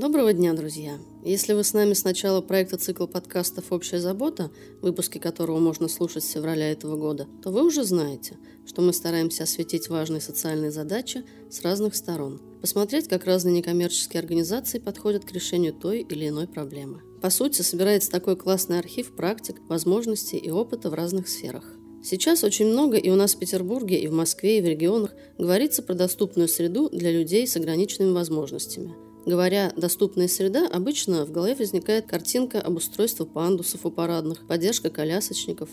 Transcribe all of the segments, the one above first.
Доброго дня, друзья! Если вы с нами с начала проекта цикла подкастов «Общая забота», выпуски которого можно слушать с февраля этого года, то вы уже знаете, что мы стараемся осветить важные социальные задачи с разных сторон, посмотреть, как разные некоммерческие организации подходят к решению той или иной проблемы. По сути, собирается такой классный архив практик, возможностей и опыта в разных сферах. Сейчас очень много и у нас в Петербурге, и в Москве, и в регионах говорится про доступную среду для людей с ограниченными возможностями – Говоря «доступная среда», обычно в голове возникает картинка об устройстве пандусов у парадных, поддержка колясочников.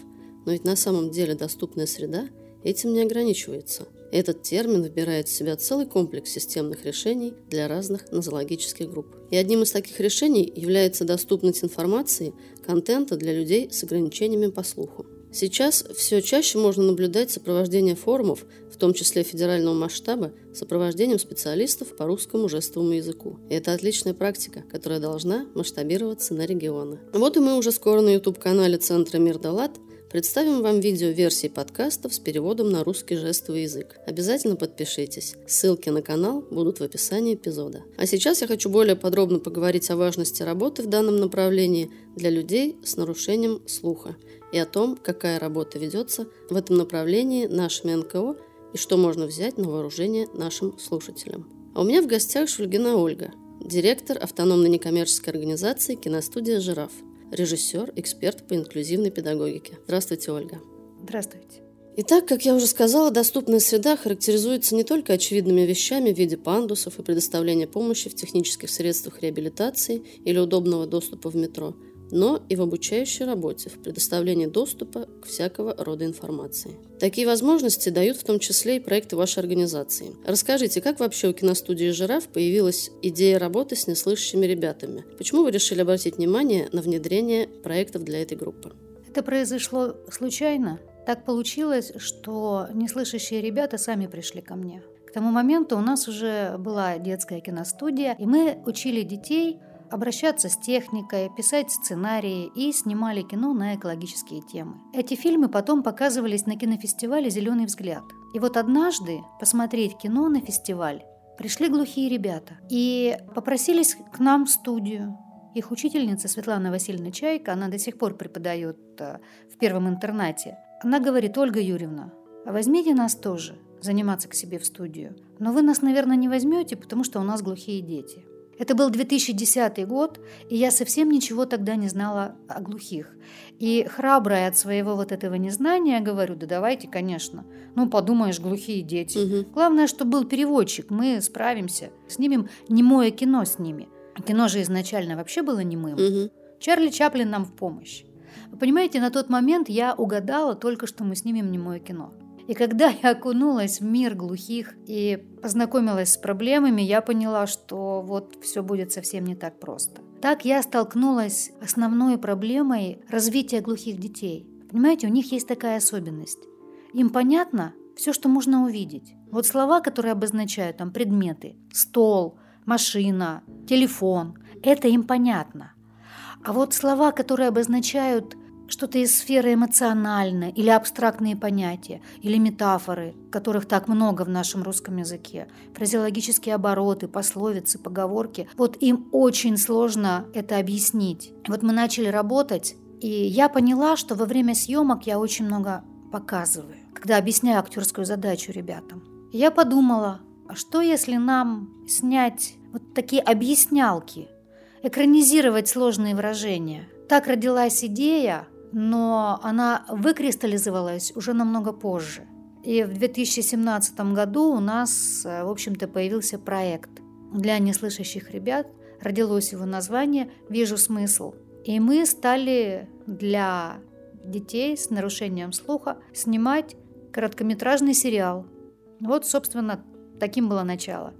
Но ведь на самом деле доступная среда этим не ограничивается. Этот термин вбирает в себя целый комплекс системных решений для разных нозологических групп. И одним из таких решений является доступность информации, контента для людей с ограничениями по слуху. Сейчас все чаще можно наблюдать сопровождение форумов, в том числе федерального масштаба, сопровождением специалистов по русскому жестовому языку. И это отличная практика, которая должна масштабироваться на регионы. Вот и мы уже скоро на YouTube-канале Центра Мир Далат Представим вам видео-версии подкастов с переводом на русский жестовый язык. Обязательно подпишитесь. Ссылки на канал будут в описании эпизода. А сейчас я хочу более подробно поговорить о важности работы в данном направлении для людей с нарушением слуха и о том, какая работа ведется в этом направлении нашими НКО и что можно взять на вооружение нашим слушателям. А у меня в гостях Шульгина Ольга, директор автономной некоммерческой организации «Киностудия «Жираф», режиссер, эксперт по инклюзивной педагогике. Здравствуйте, Ольга. Здравствуйте. Итак, как я уже сказала, доступная среда характеризуется не только очевидными вещами в виде пандусов и предоставления помощи в технических средствах реабилитации или удобного доступа в метро – но и в обучающей работе, в предоставлении доступа к всякого рода информации. Такие возможности дают в том числе и проекты вашей организации. Расскажите, как вообще у киностудии «Жираф» появилась идея работы с неслышащими ребятами? Почему вы решили обратить внимание на внедрение проектов для этой группы? Это произошло случайно. Так получилось, что неслышащие ребята сами пришли ко мне. К тому моменту у нас уже была детская киностудия, и мы учили детей обращаться с техникой, писать сценарии и снимали кино на экологические темы. Эти фильмы потом показывались на кинофестивале «Зеленый взгляд». И вот однажды посмотреть кино на фестиваль пришли глухие ребята и попросились к нам в студию. Их учительница Светлана Васильевна Чайка, она до сих пор преподает э, в первом интернате. Она говорит, Ольга Юрьевна, возьмите нас тоже заниматься к себе в студию. Но вы нас, наверное, не возьмете, потому что у нас глухие дети. Это был 2010 год, и я совсем ничего тогда не знала о глухих. И храбрая от своего вот этого незнания говорю, да давайте, конечно. Ну, подумаешь, глухие дети. Угу. Главное, что был переводчик, мы справимся. Снимем немое кино с ними. Кино же изначально вообще было немым. Угу. Чарли Чаплин нам в помощь. Вы понимаете, на тот момент я угадала только, что мы снимем немое кино. И когда я окунулась в мир глухих и познакомилась с проблемами, я поняла, что вот все будет совсем не так просто. Так я столкнулась с основной проблемой развития глухих детей. Понимаете, у них есть такая особенность. Им понятно все, что можно увидеть. Вот слова, которые обозначают там предметы, стол, машина, телефон, это им понятно. А вот слова, которые обозначают что-то из сферы эмоциональной или абстрактные понятия, или метафоры, которых так много в нашем русском языке, фразеологические обороты, пословицы, поговорки. Вот им очень сложно это объяснить. Вот мы начали работать, и я поняла, что во время съемок я очень много показываю, когда объясняю актерскую задачу ребятам. Я подумала, а что если нам снять вот такие объяснялки, экранизировать сложные выражения? Так родилась идея но она выкристаллизовалась уже намного позже. И в 2017 году у нас, э, в общем-то, появился проект для неслышащих ребят. Родилось его название «Вижу смысл». И мы стали для детей с нарушением слуха снимать короткометражный сериал. Вот, собственно, таким было начало.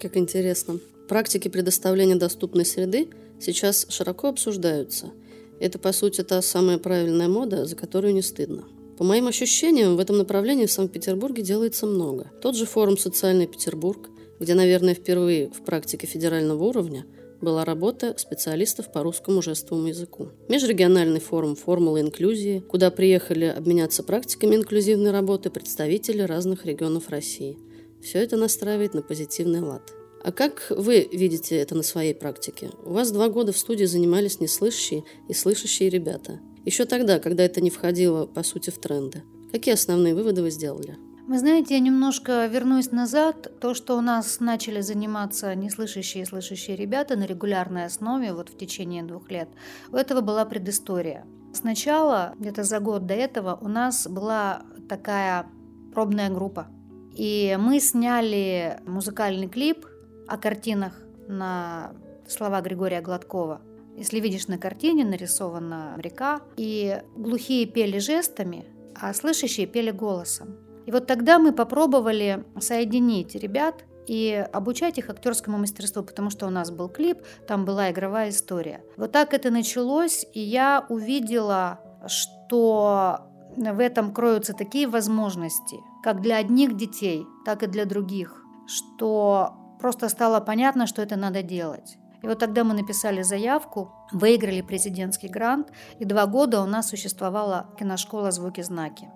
Как интересно. Практики предоставления доступной среды сейчас широко обсуждаются. Это, по сути, та самая правильная мода, за которую не стыдно. По моим ощущениям, в этом направлении в Санкт-Петербурге делается много. Тот же форум «Социальный Петербург», где, наверное, впервые в практике федерального уровня была работа специалистов по русскому жестовому языку. Межрегиональный форум «Формулы инклюзии», куда приехали обменяться практиками инклюзивной работы представители разных регионов России. Все это настраивает на позитивный лад. А как вы видите это на своей практике? У вас два года в студии занимались неслышащие и слышащие ребята. Еще тогда, когда это не входило, по сути, в тренды. Какие основные выводы вы сделали? Вы знаете, я немножко вернусь назад. То, что у нас начали заниматься неслышащие и слышащие ребята на регулярной основе вот в течение двух лет, у этого была предыстория. Сначала, где-то за год до этого, у нас была такая пробная группа. И мы сняли музыкальный клип о картинах на слова Григория Гладкова. Если видишь на картине нарисована река, и глухие пели жестами, а слышащие пели голосом. И вот тогда мы попробовали соединить ребят и обучать их актерскому мастерству, потому что у нас был клип, там была игровая история. Вот так это началось, и я увидела, что в этом кроются такие возможности, как для одних детей, так и для других, что просто стало понятно, что это надо делать. И вот тогда мы написали заявку, выиграли президентский грант, и два года у нас существовала киношкола «Звуки-знаки».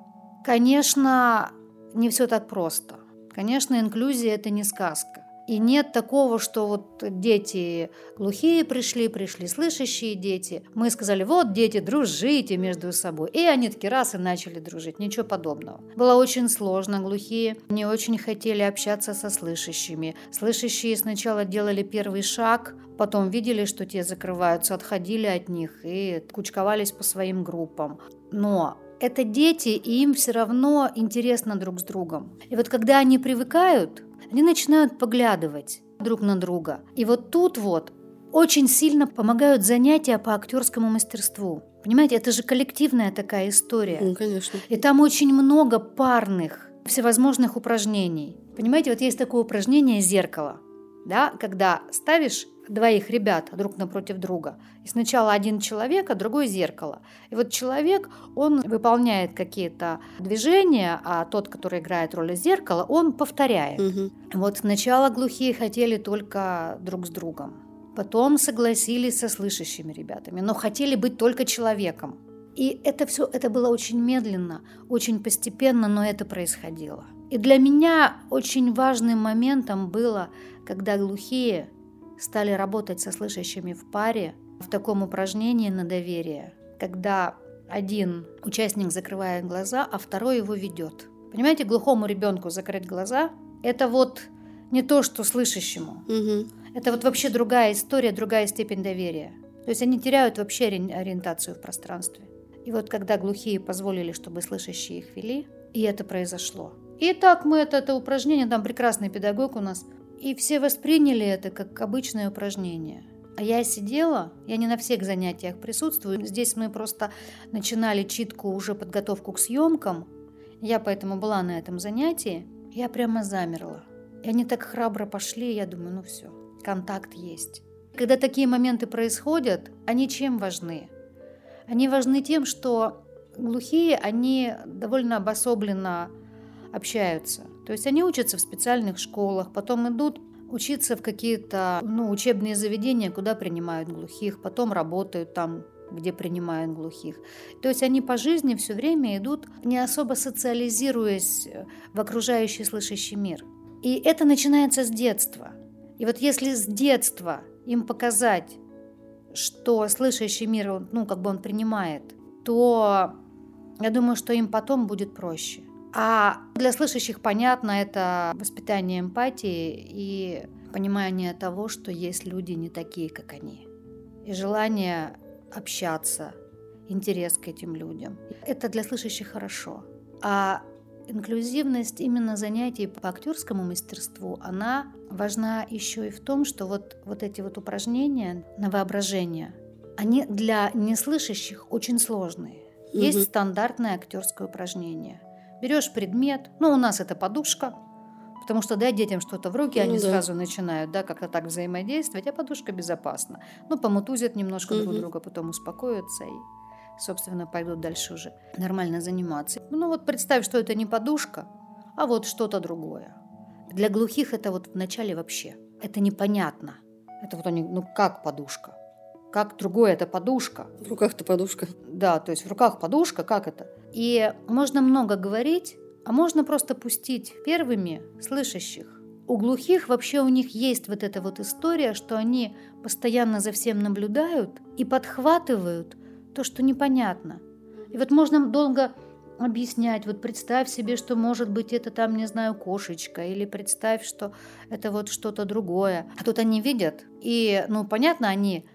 Конечно, не все так просто. Конечно, инклюзия – это не сказка. И нет такого, что вот дети глухие пришли, пришли слышащие дети. Мы сказали, вот дети, дружите между собой. И они такие раз и начали дружить. Ничего подобного. Было очень сложно. Глухие не очень хотели общаться со слышащими. Слышащие сначала делали первый шаг, потом видели, что те закрываются, отходили от них и кучковались по своим группам. Но это дети, и им все равно интересно друг с другом. И вот когда они привыкают, они начинают поглядывать друг на друга. И вот тут вот очень сильно помогают занятия по актерскому мастерству. Понимаете, это же коллективная такая история. Ну, конечно. И там очень много парных, всевозможных упражнений. Понимаете, вот есть такое упражнение «зеркало», да, когда ставишь двоих ребят друг напротив друга. И сначала один человек, а другой зеркало. И вот человек, он выполняет какие-то движения, а тот, который играет роль зеркала, он повторяет. Угу. Вот сначала глухие хотели только друг с другом. Потом согласились со слышащими ребятами, но хотели быть только человеком. И это все, это было очень медленно, очень постепенно, но это происходило. И для меня очень важным моментом было, когда глухие стали работать со слышащими в паре в таком упражнении на доверие, когда один участник закрывает глаза, а второй его ведет. Понимаете, глухому ребенку закрыть глаза – это вот не то, что слышащему. Угу. Это вот вообще другая история, другая степень доверия. То есть они теряют вообще ориентацию в пространстве. И вот когда глухие позволили, чтобы слышащие их вели, и это произошло. И так мы это, это упражнение, там прекрасный педагог у нас – и все восприняли это как обычное упражнение. А я сидела, я не на всех занятиях присутствую. Здесь мы просто начинали читку, уже подготовку к съемкам. Я поэтому была на этом занятии. Я прямо замерла. И они так храбро пошли, я думаю, ну все, контакт есть. Когда такие моменты происходят, они чем важны? Они важны тем, что глухие, они довольно обособленно общаются. То есть они учатся в специальных школах, потом идут учиться в какие-то ну, учебные заведения, куда принимают глухих, потом работают там, где принимают глухих. То есть они по жизни все время идут, не особо социализируясь в окружающий слышащий мир. И это начинается с детства. И вот если с детства им показать, что слышащий мир, ну, как бы он принимает, то я думаю, что им потом будет проще. А для слышащих понятно это воспитание эмпатии и понимание того, что есть люди не такие, как они. И желание общаться, интерес к этим людям. Это для слышащих хорошо. А инклюзивность именно занятий по актерскому мастерству, она важна еще и в том, что вот, вот эти вот упражнения на воображение, они для неслышащих очень сложные. Есть угу. стандартное актерское упражнение – Берешь предмет, ну у нас это подушка, Потому что дай детям что-то в руки, Ну они да. сразу начинают, да, как-то так взаимодействовать, а подушка безопасна. Ну, помутузят немножко друг Мгм. друга, потом успокоятся и, собственно, пойдут дальше уже нормально заниматься. Ну, вот представь, что это не подушка, а вот что-то другое. Для глухих это вот вначале вообще, это непонятно. Это вот они, ну как подушка? Как другое это подушка? В руках-то подушка. Да, то есть в руках подушка, как это? И можно много говорить, а можно просто пустить первыми слышащих. У глухих вообще у них есть вот эта вот история, что они постоянно за всем наблюдают и подхватывают то, что непонятно. И вот можно долго объяснять, вот представь себе, что может быть это там, не знаю, кошечка, или представь, что это вот что-то другое. А тут они видят, и, ну, понятно, они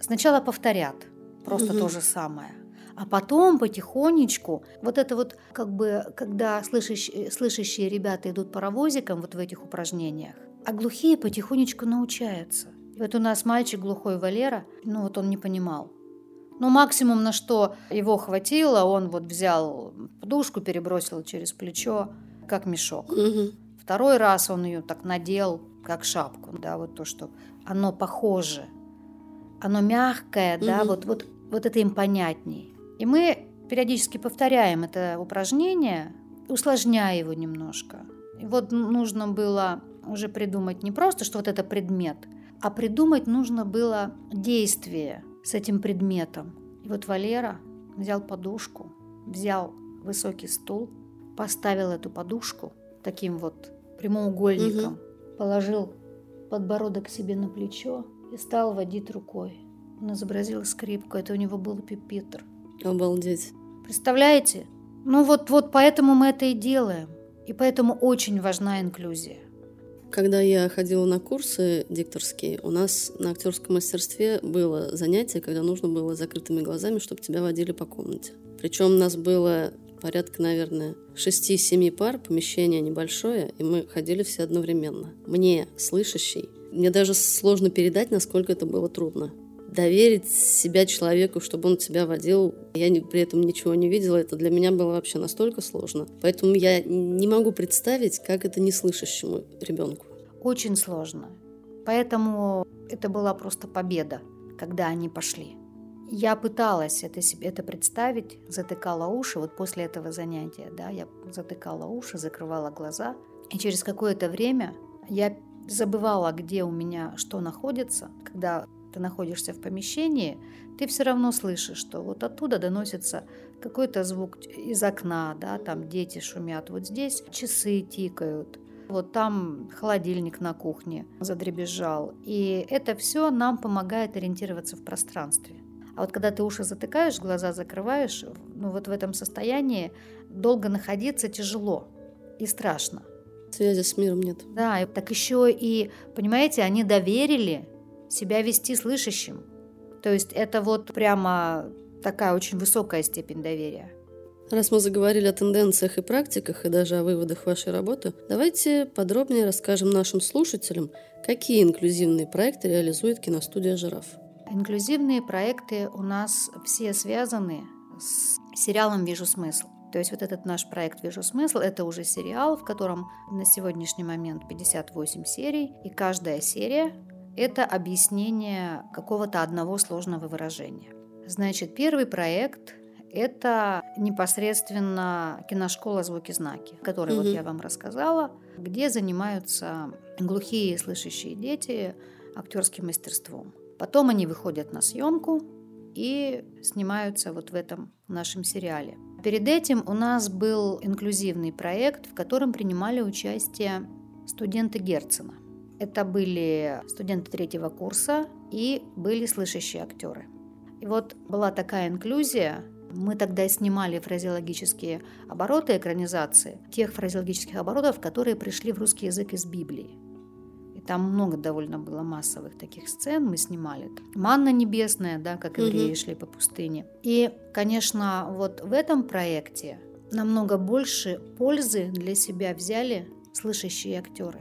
сначала повторят просто Мгм. то же самое. А потом потихонечку, вот это вот как бы, когда слышащие, слышащие ребята идут паровозиком вот в этих упражнениях, а глухие потихонечку научаются. Вот у нас мальчик глухой Валера, ну вот он не понимал. Ну, максимум, на что его хватило, он вот взял подушку, перебросил через плечо, как мешок. Мгм. Второй раз он ее так надел, как шапку, да, вот то, что оно похоже, оно мягкое, да, Мгм. вот, вот, вот это им понятней. И мы периодически повторяем это упражнение, усложняя его немножко. И вот нужно было уже придумать не просто, что вот это предмет, а придумать нужно было действие с этим предметом. И вот Валера взял подушку, взял высокий стул, поставил эту подушку таким вот прямоугольником, положил подбородок себе на плечо и стал водить рукой. Он изобразил скрипку, это у него был пипитр. Обалдеть. Представляете? Ну вот, вот поэтому мы это и делаем. И поэтому очень важна инклюзия. Когда я ходила на курсы дикторские, у нас на актерском мастерстве было занятие, когда нужно было закрытыми глазами, чтобы тебя водили по комнате. Причем у нас было порядка, наверное, 6-7 пар, помещение небольшое, и мы ходили все одновременно. Мне, слышащий, мне даже сложно передать, насколько это было трудно. Доверить себя человеку, чтобы он тебя водил, я при этом ничего не видела, это для меня было вообще настолько сложно. Поэтому я не могу представить, как это неслышащему ребенку. Очень сложно. Поэтому это была просто победа, когда они пошли. Я пыталась это, себе, это представить, затыкала уши. Вот после этого занятия, да, я затыкала уши, закрывала глаза. И через какое-то время я забывала, где у меня что находится. Когда ты находишься в помещении, ты все равно слышишь, что вот оттуда доносится какой-то звук из окна, да, там дети шумят, вот здесь часы тикают, вот там холодильник на кухне задребезжал. И это все нам помогает ориентироваться в пространстве. А вот когда ты уши затыкаешь, глаза закрываешь, ну вот в этом состоянии долго находиться тяжело и страшно. Связи с миром нет. Да, и так еще и, понимаете, они доверили себя вести слышащим. То есть это вот прямо такая очень высокая степень доверия. Раз мы заговорили о тенденциях и практиках, и даже о выводах вашей работы, давайте подробнее расскажем нашим слушателям, какие инклюзивные проекты реализует киностудия «Жираф». Инклюзивные проекты у нас все связаны с сериалом «Вижу смысл». То есть вот этот наш проект «Вижу смысл» — это уже сериал, в котором на сегодняшний момент 58 серий, и каждая серия — это объяснение какого-то одного сложного выражения. Значит, первый проект — это непосредственно киношкола «Звуки-знаки», которой вот Мгм. я вам рассказала, где занимаются глухие и слышащие дети актерским мастерством. Потом они выходят на съемку и снимаются вот в этом нашем сериале. Перед этим у нас был инклюзивный проект, в котором принимали участие студенты Герцена. Это были студенты третьего курса и были слышащие актеры. И вот была такая инклюзия. Мы тогда снимали фразеологические обороты экранизации, тех фразеологических оборотов, которые пришли в русский язык из Библии. И там много довольно было массовых таких сцен мы снимали. Манна небесная, да, как евреи Мгм. шли по пустыне. И, конечно, вот в этом проекте намного больше пользы для себя взяли слышащие актеры.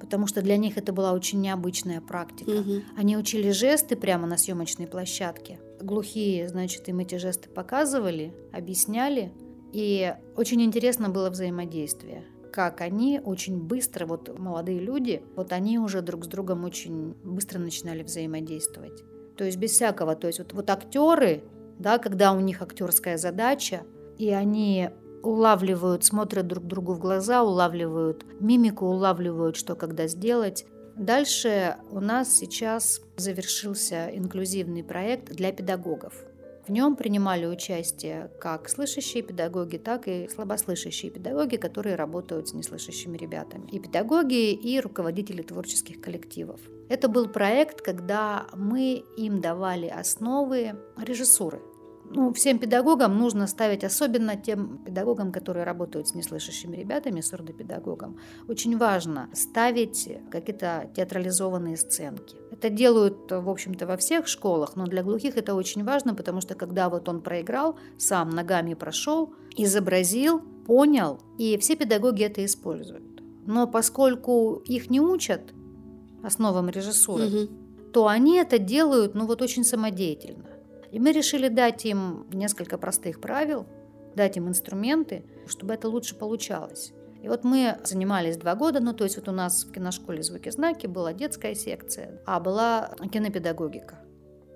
Потому что для них это была очень необычная практика. Мгм. Они учили жесты прямо на съемочной площадке. Глухие, значит, им эти жесты показывали, объясняли. И очень интересно было взаимодействие. как они очень быстро, вот молодые люди, вот они уже друг с другом очень быстро начинали взаимодействовать. То есть без всякого, то есть вот, вот актеры, да, когда у них актерская задача, и они улавливают, смотрят друг другу в глаза, улавливают мимику, улавливают, что когда сделать. Дальше у нас сейчас завершился инклюзивный проект для педагогов. В нем принимали участие как слышащие педагоги, так и слабослышащие педагоги, которые работают с неслышащими ребятами. И педагоги, и руководители творческих коллективов. Это был проект, когда мы им давали основы режиссуры ну, всем педагогам нужно ставить, особенно тем педагогам, которые работают с неслышащими ребятами, сурдопедагогам, очень важно ставить какие-то театрализованные сценки. Это делают, в общем-то, во всех школах, но для глухих это очень важно, потому что когда вот он проиграл, сам ногами прошел, изобразил, понял, и все педагоги это используют. Но поскольку их не учат основам режиссуры, угу. то они это делают, ну вот очень самодеятельно. И мы решили дать им несколько простых правил, дать им инструменты, чтобы это лучше получалось. И вот мы занимались два года, ну то есть вот у нас в киношколе «Звуки знаки» была детская секция, а была кинопедагогика.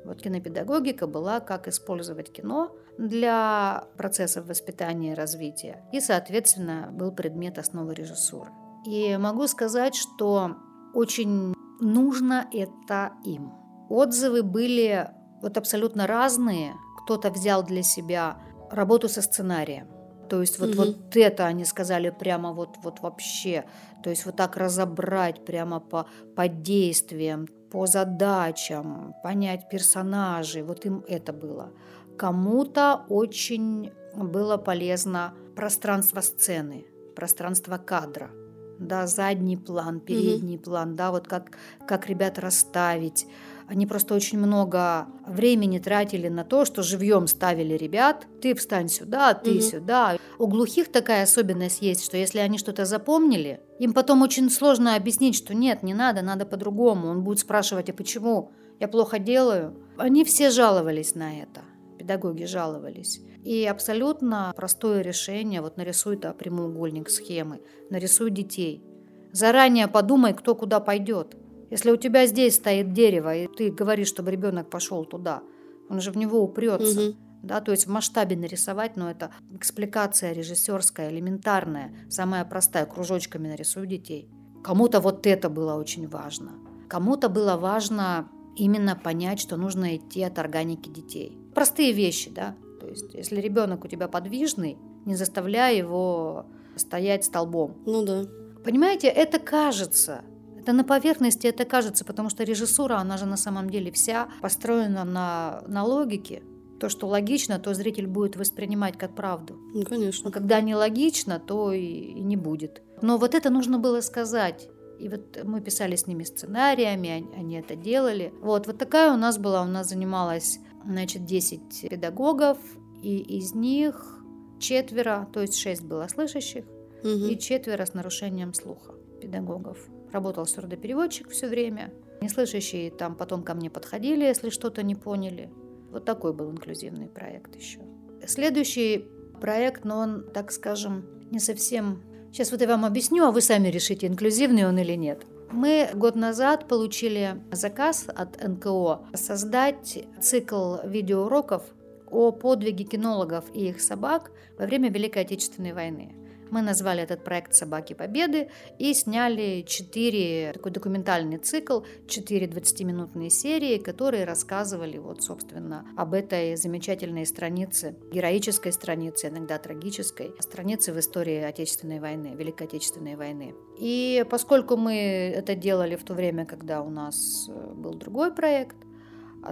Вот кинопедагогика была, как использовать кино для процессов воспитания и развития. И, соответственно, был предмет основы режиссуры. И могу сказать, что очень нужно это им. Отзывы были вот абсолютно разные. Кто-то взял для себя работу со сценарием. То есть вот, угу. вот это они сказали прямо вот, вот вообще. То есть вот так разобрать прямо по, по действиям, по задачам, понять персонажей. Вот им это было. Кому-то очень было полезно пространство сцены, пространство кадра. Да, задний план, передний угу. план, да, вот как, как ребят расставить, они просто очень много времени тратили на то, что живьем ставили ребят. Ты встань сюда, ты угу. сюда. У глухих такая особенность есть, что если они что-то запомнили, им потом очень сложно объяснить, что нет, не надо, надо по-другому. Он будет спрашивать, а почему? Я плохо делаю. Они все жаловались на это. Педагоги жаловались. И абсолютно простое решение, вот нарисуй -то прямоугольник схемы, нарисуй детей. Заранее подумай, кто куда пойдет. Если у тебя здесь стоит дерево, и ты говоришь, чтобы ребенок пошел туда, он же в него упрется. Угу. Да, то есть в масштабе нарисовать, но это экспликация режиссерская, элементарная, самая простая, кружочками нарисую детей. Кому-то вот это было очень важно. Кому-то было важно именно понять, что нужно идти от органики детей. Простые вещи, да. То есть если ребенок у тебя подвижный, не заставляй его стоять столбом. Ну да. Понимаете, это кажется, это на поверхности это кажется, потому что режиссура, она же на самом деле вся построена на, на логике. То, что логично, то зритель будет воспринимать как правду. Ну, конечно. Но когда не логично, то и, и не будет. Но вот это нужно было сказать. И вот мы писали с ними сценариями, они это делали. Вот, вот такая у нас была. У нас занималась, значит, 10 педагогов, и из них четверо, то есть шесть было слышащих, угу. и четверо с нарушением слуха педагогов. Работал сурдопереводчик все время. Неслышащие там потом ко мне подходили, если что-то не поняли. Вот такой был инклюзивный проект еще. Следующий проект, но он, так скажем, не совсем... Сейчас вот я вам объясню, а вы сами решите, инклюзивный он или нет. Мы год назад получили заказ от НКО создать цикл видеоуроков о подвиге кинологов и их собак во время Великой Отечественной войны. Мы назвали этот проект «Собаки Победы» и сняли четыре, такой документальный цикл, четыре 20-минутные серии, которые рассказывали вот, собственно, об этой замечательной странице, героической странице, иногда трагической, странице в истории Отечественной войны, Великой Отечественной войны. И поскольку мы это делали в то время, когда у нас э, был другой проект,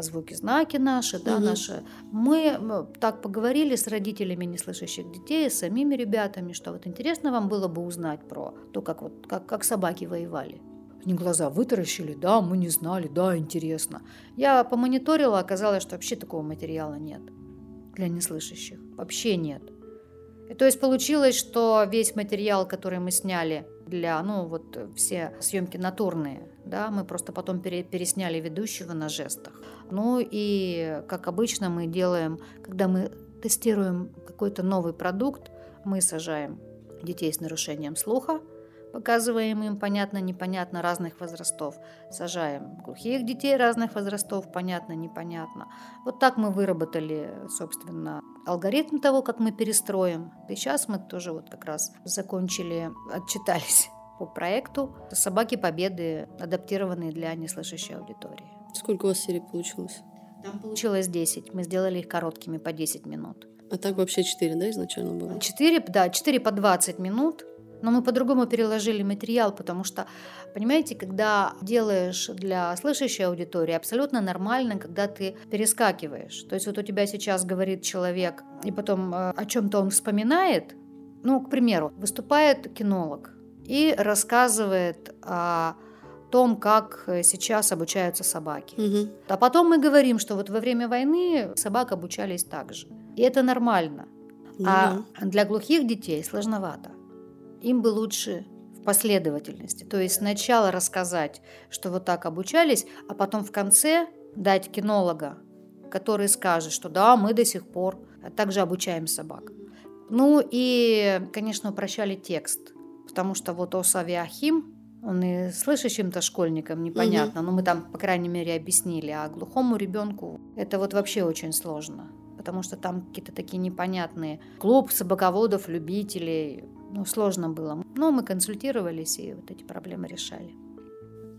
звуки знаки наши, да, угу. наши. Мы так поговорили с родителями неслышащих детей, с самими ребятами, что вот интересно вам было бы узнать про то, как вот как, как собаки воевали. Они глаза вытаращили, да, мы не знали, да, интересно. Я помониторила, оказалось, что вообще такого материала нет для неслышащих. Вообще нет. И то есть получилось, что весь материал, который мы сняли для, ну вот все съемки натурные, да, мы просто потом пере, пересняли ведущего на жестах. Ну и, как обычно, мы делаем, когда мы тестируем какой-то новый продукт, мы сажаем детей с нарушением слуха, показываем им понятно-непонятно разных возрастов. Сажаем глухих детей разных возрастов, понятно-непонятно. Вот так мы выработали, собственно, алгоритм того, как мы перестроим. И сейчас мы тоже вот как раз закончили, отчитались по проекту «Собаки Победы», адаптированные для неслышащей аудитории. Сколько у вас серий получилось? Там получилось 10. Мы сделали их короткими по 10 минут. А так вообще 4, да, изначально было? 4, да, 4 по 20 минут. Но мы по-другому переложили материал, потому что, понимаете, когда делаешь для слышащей аудитории, абсолютно нормально, когда ты перескакиваешь. То есть вот у тебя сейчас говорит человек, и потом э, о чем-то он вспоминает. Ну, к примеру, выступает кинолог и рассказывает о том, как сейчас обучаются собаки. Угу. А потом мы говорим, что вот во время войны собак обучались так же. И это нормально. Ну а для глухих детей сложновато. Им бы лучше в последовательности. То есть сначала рассказать, что вот так обучались, а потом в конце дать кинолога, который скажет, что да, мы до сих пор также обучаем собак. Ну и, конечно, упрощали текст, потому что вот Оса Авиахим, он и слышащим-то школьникам непонятно, но мы там, по крайней мере, объяснили, а глухому ребенку это вот вообще очень сложно, потому что там какие-то такие непонятные клуб собаководов, любителей, ну, сложно было. Но мы консультировались и вот эти проблемы решали.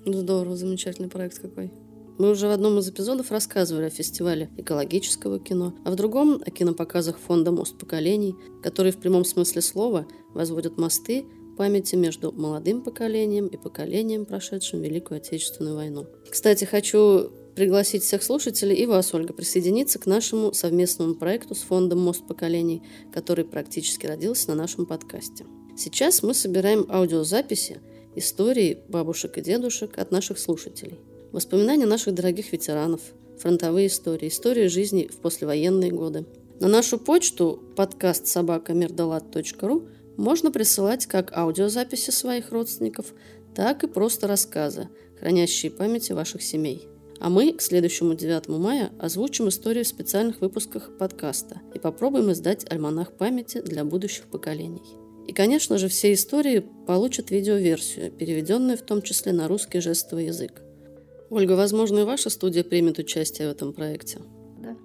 Здорово, замечательный проект какой. Мы уже в одном из эпизодов рассказывали о фестивале экологического кино, а в другом о кинопоказах фонда «Мост поколений», которые в прямом смысле слова возводят мосты памяти между молодым поколением и поколением, прошедшим Великую Отечественную войну. Кстати, хочу пригласить всех слушателей и вас, Ольга, присоединиться к нашему совместному проекту с фондом «Мост поколений», который практически родился на нашем подкасте. Сейчас мы собираем аудиозаписи истории бабушек и дедушек от наших слушателей. Воспоминания наших дорогих ветеранов, фронтовые истории, истории жизни в послевоенные годы. На нашу почту подкаст собакамердалат.ру можно присылать как аудиозаписи своих родственников, так и просто рассказы, хранящие памяти ваших семей. А мы к следующему 9 мая озвучим историю в специальных выпусках подкаста и попробуем издать альманах памяти для будущих поколений. И, конечно же, все истории получат видеоверсию, переведенную в том числе на русский жестовый язык. Ольга, возможно, и ваша студия примет участие в этом проекте. Да.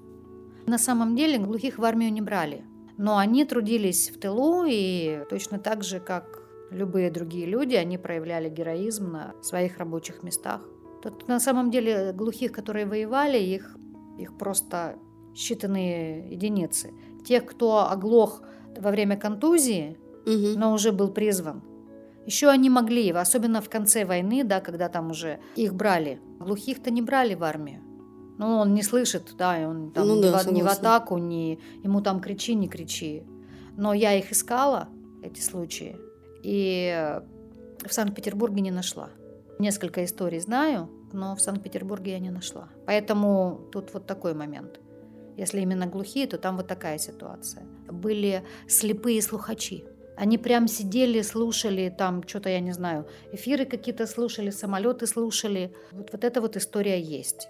На самом деле глухих в армию не брали, но они трудились в тылу и точно так же, как любые другие люди, они проявляли героизм на своих рабочих местах. Тут на самом деле глухих, которые воевали, их, их просто считанные единицы. Тех, кто оглох во время контузии, Угу. но уже был призван. Еще они могли, особенно в конце войны, да, когда там уже их брали. Глухих-то не брали в армию. Ну, он не слышит, да, и он там Ну ни, да, в, ни в согласна. атаку, ни ему там кричи, не кричи. Но я их искала, эти случаи, и в Санкт-Петербурге не нашла. Несколько историй знаю, но в Санкт-Петербурге я не нашла. Поэтому тут вот такой момент. Если именно глухие, то там вот такая ситуация. Были слепые слухачи. Они прям сидели, слушали там что-то, я не знаю, эфиры какие-то слушали, самолеты слушали. Вот, вот эта вот история есть.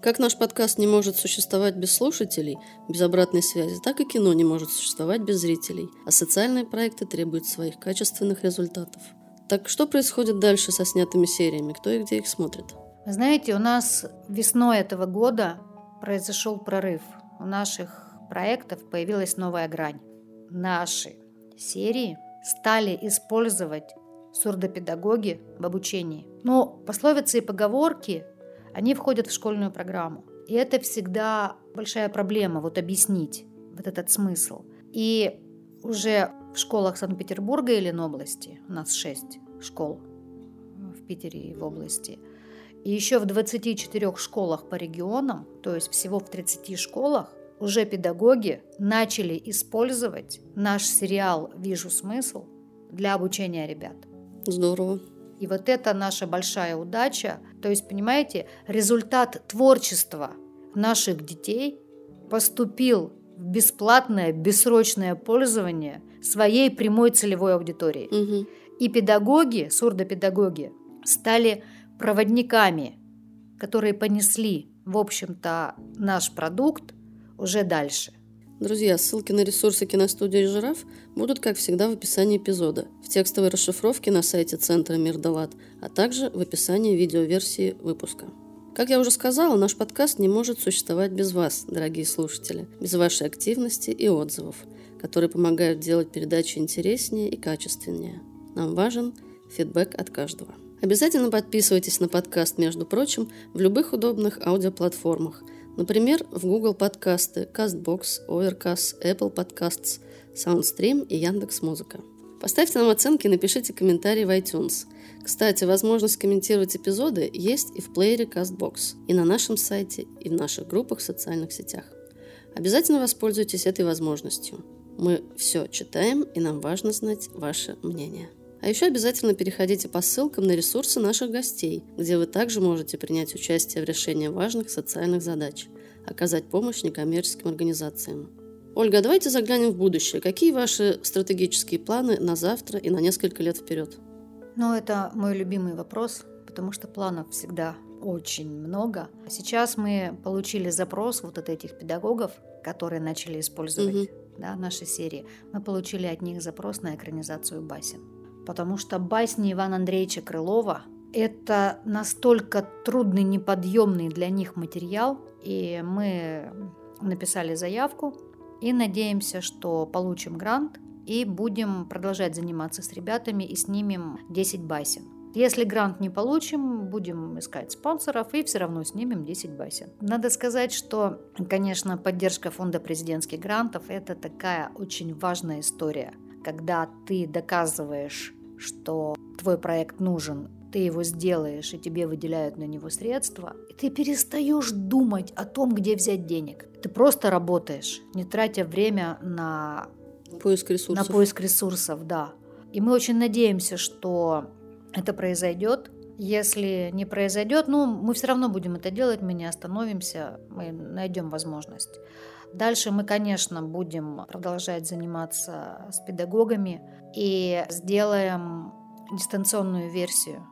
Как наш подкаст не может существовать без слушателей, без обратной связи, так и кино не может существовать без зрителей, а социальные проекты требуют своих качественных результатов. Так что происходит дальше со снятыми сериями? Кто и где их смотрит? Вы знаете, у нас весной этого года произошел прорыв. У наших проектов появилась новая грань. Наши серии стали использовать сурдопедагоги в обучении. Но пословицы и поговорки, они входят в школьную программу. И это всегда большая проблема, вот объяснить вот этот смысл. И уже в школах Санкт-Петербурга и Ленобласти, у нас шесть школ в Питере и в области, и еще в 24 школах по регионам, то есть всего в 30 школах, уже педагоги начали использовать наш сериал «Вижу смысл» для обучения ребят. Здорово. И вот это наша большая удача. То есть, понимаете, результат творчества наших детей поступил в бесплатное, бессрочное пользование своей прямой целевой аудитории. Угу. И педагоги, сурдопедагоги, стали проводниками, которые понесли, в общем-то, наш продукт уже дальше. Друзья, ссылки на ресурсы киностудии «Жираф» будут, как всегда, в описании эпизода, в текстовой расшифровке на сайте Центра Мир Далат, а также в описании видеоверсии выпуска. Как я уже сказала, наш подкаст не может существовать без вас, дорогие слушатели, без вашей активности и отзывов, которые помогают делать передачи интереснее и качественнее. Нам важен фидбэк от каждого. Обязательно подписывайтесь на подкаст, между прочим, в любых удобных аудиоплатформах – Например, в Google подкасты, CastBox, Overcast, Apple Podcasts, SoundStream и Яндекс Музыка. Поставьте нам оценки и напишите комментарии в iTunes. Кстати, возможность комментировать эпизоды есть и в плеере CastBox, и на нашем сайте, и в наших группах в социальных сетях. Обязательно воспользуйтесь этой возможностью. Мы все читаем, и нам важно знать ваше мнение. А еще обязательно переходите по ссылкам на ресурсы наших гостей, где вы также можете принять участие в решении важных социальных задач, оказать помощь некоммерческим организациям. Ольга, давайте заглянем в будущее. Какие ваши стратегические планы на завтра и на несколько лет вперед? Ну, это мой любимый вопрос, потому что планов всегда очень много. Сейчас мы получили запрос вот от этих педагогов, которые начали использовать угу. да, наши серии. Мы получили от них запрос на экранизацию басен потому что басни Ивана Андреевича Крылова – это настолько трудный, неподъемный для них материал, и мы написали заявку и надеемся, что получим грант и будем продолжать заниматься с ребятами и снимем 10 басен. Если грант не получим, будем искать спонсоров и все равно снимем 10 басен. Надо сказать, что, конечно, поддержка фонда президентских грантов – это такая очень важная история, когда ты доказываешь что твой проект нужен, ты его сделаешь, и тебе выделяют на него средства, и ты перестаешь думать о том, где взять денег. Ты просто работаешь, не тратя время на поиск ресурсов. На поиск ресурсов, да. И мы очень надеемся, что это произойдет. Если не произойдет, ну, мы все равно будем это делать, мы не остановимся, мы найдем возможность. Дальше мы, конечно, будем продолжать заниматься с педагогами и сделаем дистанционную версию,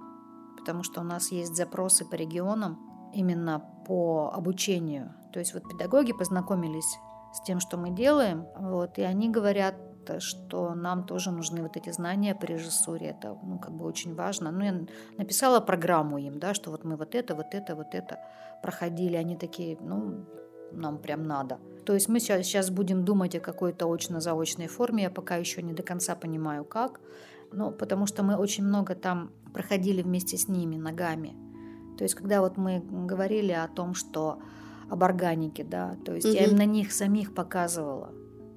потому что у нас есть запросы по регионам именно по обучению. То есть вот педагоги познакомились с тем, что мы делаем, вот, и они говорят, что нам тоже нужны вот эти знания по режиссуре. Это, ну, как бы очень важно. Ну, я написала программу им, да, что вот мы вот это, вот это, вот это проходили. Они такие, ну, нам прям надо. То есть мы сейчас будем думать о какой-то очно-заочной форме, я пока еще не до конца понимаю как, но потому что мы очень много там проходили вместе с ними ногами. То есть когда вот мы говорили о том, что об органике, да, то есть угу. я им на них самих показывала,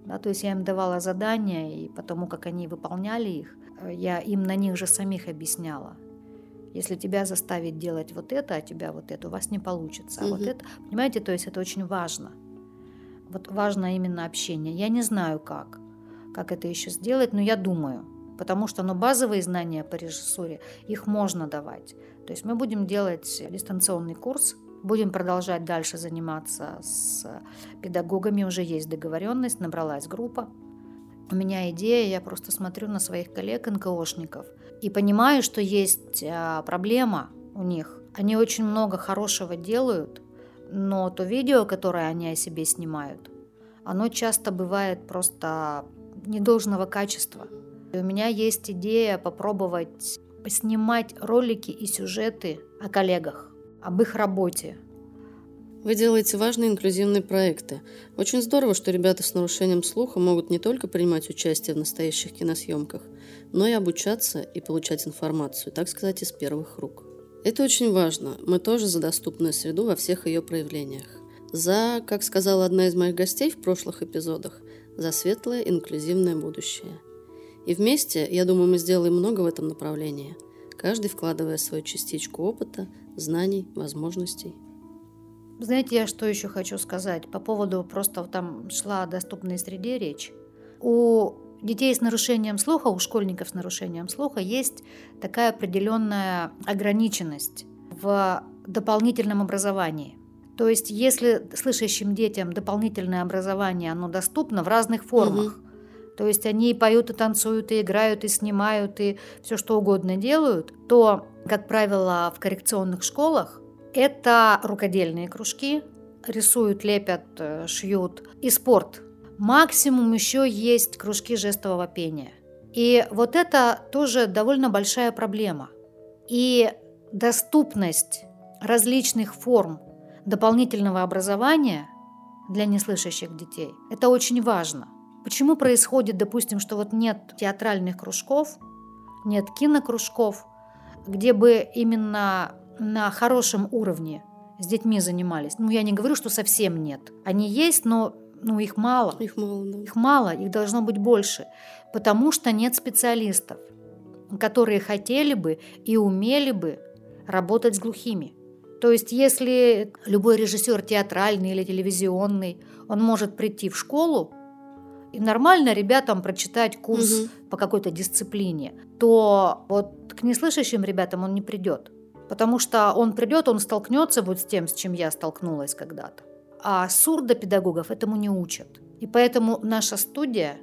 да, то есть я им давала задания, и потому как они выполняли их, я им на них же самих объясняла. Если тебя заставить делать вот это, а тебя вот это, у вас не получится. А угу. вот это, понимаете, то есть это очень важно. Вот важно именно общение. Я не знаю как, как это еще сделать, но я думаю, потому что ну, базовые знания по режиссуре, их можно давать. То есть мы будем делать дистанционный курс, будем продолжать дальше заниматься с педагогами, уже есть договоренность, набралась группа. У меня идея, я просто смотрю на своих коллег НКОшников – и понимаю, что есть а, проблема у них. Они очень много хорошего делают, но то видео, которое они о себе снимают, оно часто бывает просто недолжного качества. И у меня есть идея попробовать снимать ролики и сюжеты о коллегах, об их работе, вы делаете важные инклюзивные проекты. Очень здорово, что ребята с нарушением слуха могут не только принимать участие в настоящих киносъемках, но и обучаться и получать информацию, так сказать, из первых рук. Это очень важно. Мы тоже за доступную среду во всех ее проявлениях. За, как сказала одна из моих гостей в прошлых эпизодах, за светлое инклюзивное будущее. И вместе, я думаю, мы сделаем много в этом направлении, каждый вкладывая свою частичку опыта, знаний, возможностей. Знаете, я что еще хочу сказать по поводу, просто там шла о доступной среде речь. У детей с нарушением слуха, у школьников с нарушением слуха есть такая определенная ограниченность в дополнительном образовании. То есть, если слышащим детям дополнительное образование, оно доступно в разных формах, угу. то есть они и поют, и танцуют, и играют, и снимают, и все что угодно делают, то, как правило, в коррекционных школах это рукодельные кружки, рисуют, лепят, э, шьют и спорт. Максимум еще есть кружки жестового пения. И вот это тоже довольно большая проблема. И доступность различных форм дополнительного образования для неслышащих детей – это очень важно. Почему происходит, допустим, что вот нет театральных кружков, нет кинокружков, где бы именно на хорошем уровне с детьми занимались? Ну, я не говорю, что совсем нет. Они есть, но ну, их мало. Их мало, да. Их мало, их должно быть больше, потому что нет специалистов, которые хотели бы и умели бы работать с глухими. То есть, если любой режиссер театральный или телевизионный, он может прийти в школу и нормально ребятам прочитать курс угу. по какой-то дисциплине, то вот к неслышащим ребятам он не придет. Потому что он придет, он столкнется вот с тем, с чем я столкнулась когда-то. А сурдопедагогов этому не учат. И поэтому наша студия,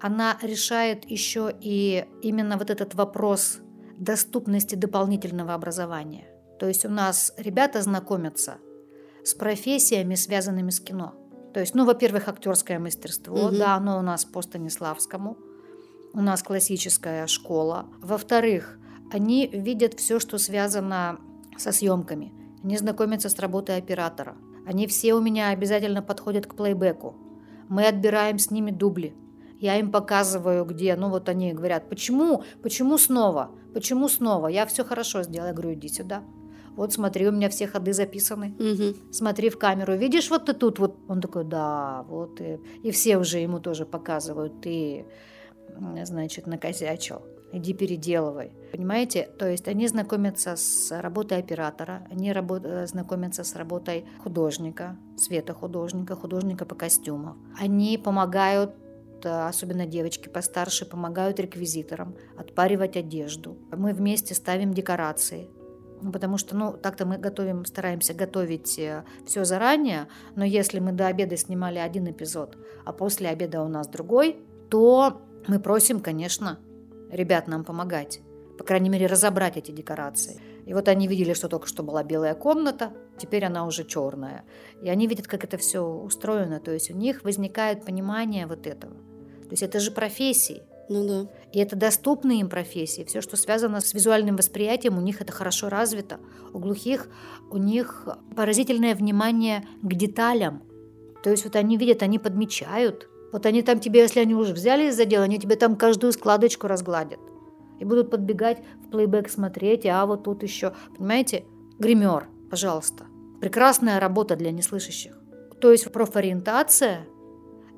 она решает еще и именно вот этот вопрос доступности дополнительного образования. То есть у нас ребята знакомятся с профессиями, связанными с кино. То есть, ну, во-первых, актерское мастерство, угу. да, оно у нас по Станиславскому. У нас классическая школа. Во-вторых, они видят все, что связано со съемками. Они знакомятся с работой оператора. Они все у меня обязательно подходят к плейбеку. Мы отбираем с ними дубли. Я им показываю, где. Ну вот они говорят, почему? Почему снова? Почему снова? Я все хорошо сделала. Я говорю, иди сюда. Вот смотри, у меня все ходы записаны. Угу. Смотри в камеру. Видишь, вот ты тут. Вот. Он такой, да, вот. И, и все уже ему тоже показывают. Ты, значит, накосячил. Иди переделывай. Понимаете? То есть они знакомятся с работой оператора, они работ... Э, знакомятся с работой художника, светохудожника, художника по костюмам. Они помогают Э, особенно девочки постарше, помогают реквизиторам отпаривать одежду. Мы вместе ставим декорации. Ну, потому что, ну, так-то мы готовим, стараемся готовить э, все заранее, но если мы до обеда снимали один эпизод, а после обеда у нас другой, то мы просим, конечно, ребят нам помогать. По крайней мере, разобрать эти декорации. И вот они видели, что только что была белая комната, теперь она уже черная. И они видят, как это все устроено. То есть у них возникает понимание вот этого. То есть это же профессии. Ну да. И это доступные им профессии. Все, что связано с визуальным восприятием, у них это хорошо развито. У глухих у них поразительное внимание к деталям. То есть вот они видят, они подмечают. Вот они там тебе, если они уже взяли за дело, они тебе там каждую складочку разгладят. И будут подбегать в плейбэк смотреть, а вот тут еще, понимаете, гример, пожалуйста. Прекрасная работа для неслышащих. То есть профориентация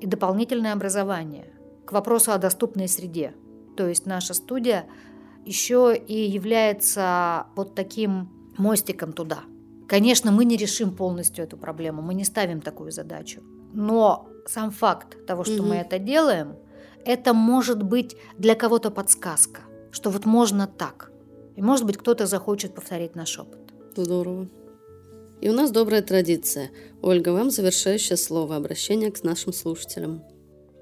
и дополнительное образование к вопросу о доступной среде. То есть наша студия еще и является вот таким мостиком туда. Конечно, мы не решим полностью эту проблему, мы не ставим такую задачу. Но сам факт того, что угу. мы это делаем, это может быть для кого-то подсказка, что вот можно так. И может быть кто-то захочет повторить наш опыт. Здорово. И у нас добрая традиция. Ольга, вам завершающее слово, обращение к нашим слушателям.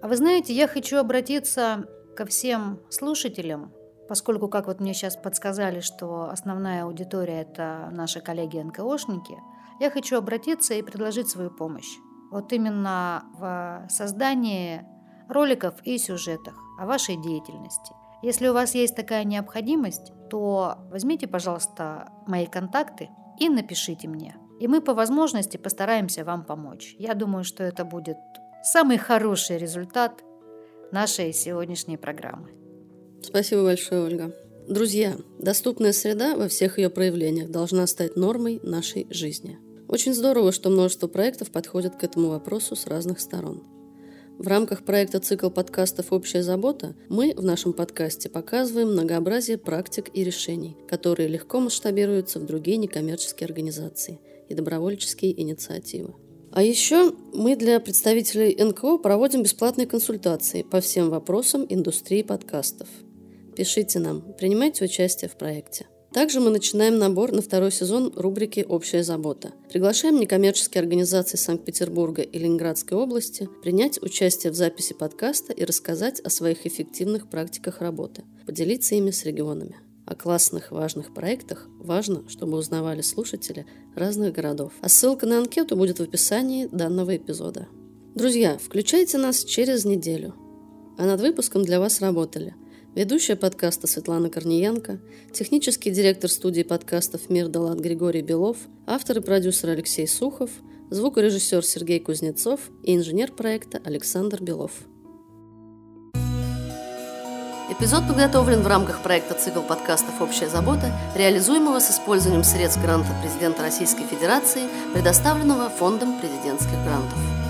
А вы знаете, я хочу обратиться ко всем слушателям, поскольку, как вот мне сейчас подсказали, что основная аудитория – это наши коллеги-НКОшники, я хочу обратиться и предложить свою помощь. Вот именно в создании роликов и сюжетах о вашей деятельности. Если у вас есть такая необходимость, то возьмите, пожалуйста, мои контакты и напишите мне. И мы по возможности постараемся вам помочь. Я думаю, что это будет самый хороший результат нашей сегодняшней программы. Спасибо большое, Ольга. Друзья, доступная среда во всех ее проявлениях должна стать нормой нашей жизни. Очень здорово, что множество проектов подходят к этому вопросу с разных сторон. В рамках проекта «Цикл подкастов «Общая забота» мы в нашем подкасте показываем многообразие практик и решений, которые легко масштабируются в другие некоммерческие организации и добровольческие инициативы. А еще мы для представителей НКО проводим бесплатные консультации по всем вопросам индустрии подкастов. Пишите нам, принимайте участие в проекте. Также мы начинаем набор на второй сезон рубрики «Общая забота». Приглашаем некоммерческие организации Санкт-Петербурга и Ленинградской области принять участие в записи подкаста и рассказать о своих эффективных практиках работы, поделиться ими с регионами. О классных важных проектах важно, чтобы узнавали слушатели разных городов. А ссылка на анкету будет в описании данного эпизода. Друзья, включайте нас через неделю. А над выпуском для вас работали ведущая подкаста Светлана Корниенко, технический директор студии подкастов «Мир Далат» Григорий Белов, автор и продюсер Алексей Сухов, звукорежиссер Сергей Кузнецов и инженер проекта Александр Белов. Эпизод подготовлен в рамках проекта «Цикл подкастов «Общая забота», реализуемого с использованием средств гранта президента Российской Федерации, предоставленного Фондом президентских грантов.